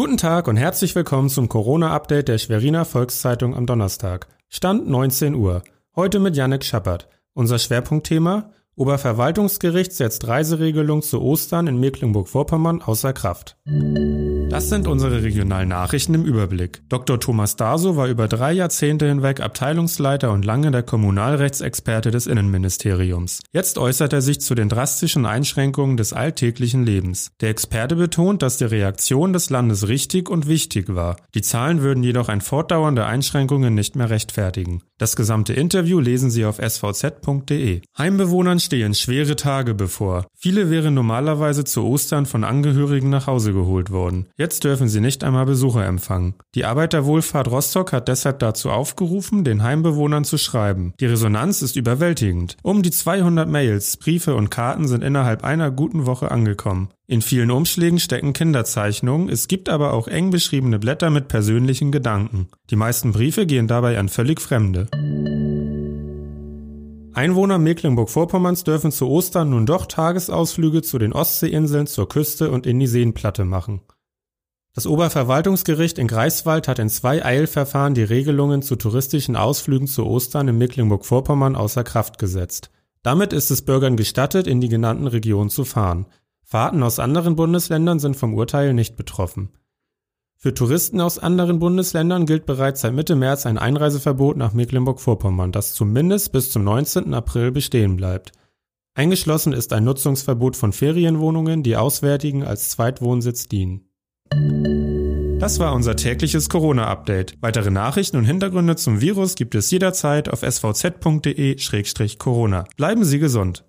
Guten Tag und herzlich willkommen zum Corona-Update der Schweriner Volkszeitung am Donnerstag. Stand 19 Uhr. Heute mit Yannick Schappert. Unser Schwerpunktthema Oberverwaltungsgericht setzt Reiseregelung zu Ostern in Mecklenburg-Vorpommern außer Kraft. Das sind unsere regionalen Nachrichten im Überblick. Dr. Thomas Daso war über drei Jahrzehnte hinweg Abteilungsleiter und lange der Kommunalrechtsexperte des Innenministeriums. Jetzt äußert er sich zu den drastischen Einschränkungen des alltäglichen Lebens. Der Experte betont, dass die Reaktion des Landes richtig und wichtig war. Die Zahlen würden jedoch ein Fortdauern der Einschränkungen nicht mehr rechtfertigen. Das gesamte Interview lesen Sie auf svz.de. Heimbewohnern stehen schwere Tage bevor. Viele wären normalerweise zu Ostern von Angehörigen nach Hause geholt worden. Jetzt dürfen sie nicht einmal Besucher empfangen. Die Arbeiterwohlfahrt Rostock hat deshalb dazu aufgerufen, den Heimbewohnern zu schreiben. Die Resonanz ist überwältigend. Um die 200 Mails, Briefe und Karten sind innerhalb einer guten Woche angekommen. In vielen Umschlägen stecken Kinderzeichnungen, es gibt aber auch eng beschriebene Blätter mit persönlichen Gedanken. Die meisten Briefe gehen dabei an völlig Fremde. Einwohner Mecklenburg-Vorpommerns dürfen zu Ostern nun doch Tagesausflüge zu den Ostseeinseln, zur Küste und in die Seenplatte machen. Das Oberverwaltungsgericht in Greifswald hat in zwei Eilverfahren die Regelungen zu touristischen Ausflügen zu Ostern in Mecklenburg-Vorpommern außer Kraft gesetzt. Damit ist es Bürgern gestattet, in die genannten Regionen zu fahren. Fahrten aus anderen Bundesländern sind vom Urteil nicht betroffen. Für Touristen aus anderen Bundesländern gilt bereits seit Mitte März ein Einreiseverbot nach Mecklenburg-Vorpommern, das zumindest bis zum 19. April bestehen bleibt. Eingeschlossen ist ein Nutzungsverbot von Ferienwohnungen, die Auswärtigen als Zweitwohnsitz dienen. Das war unser tägliches Corona-Update. Weitere Nachrichten und Hintergründe zum Virus gibt es jederzeit auf svz.de-corona. Bleiben Sie gesund.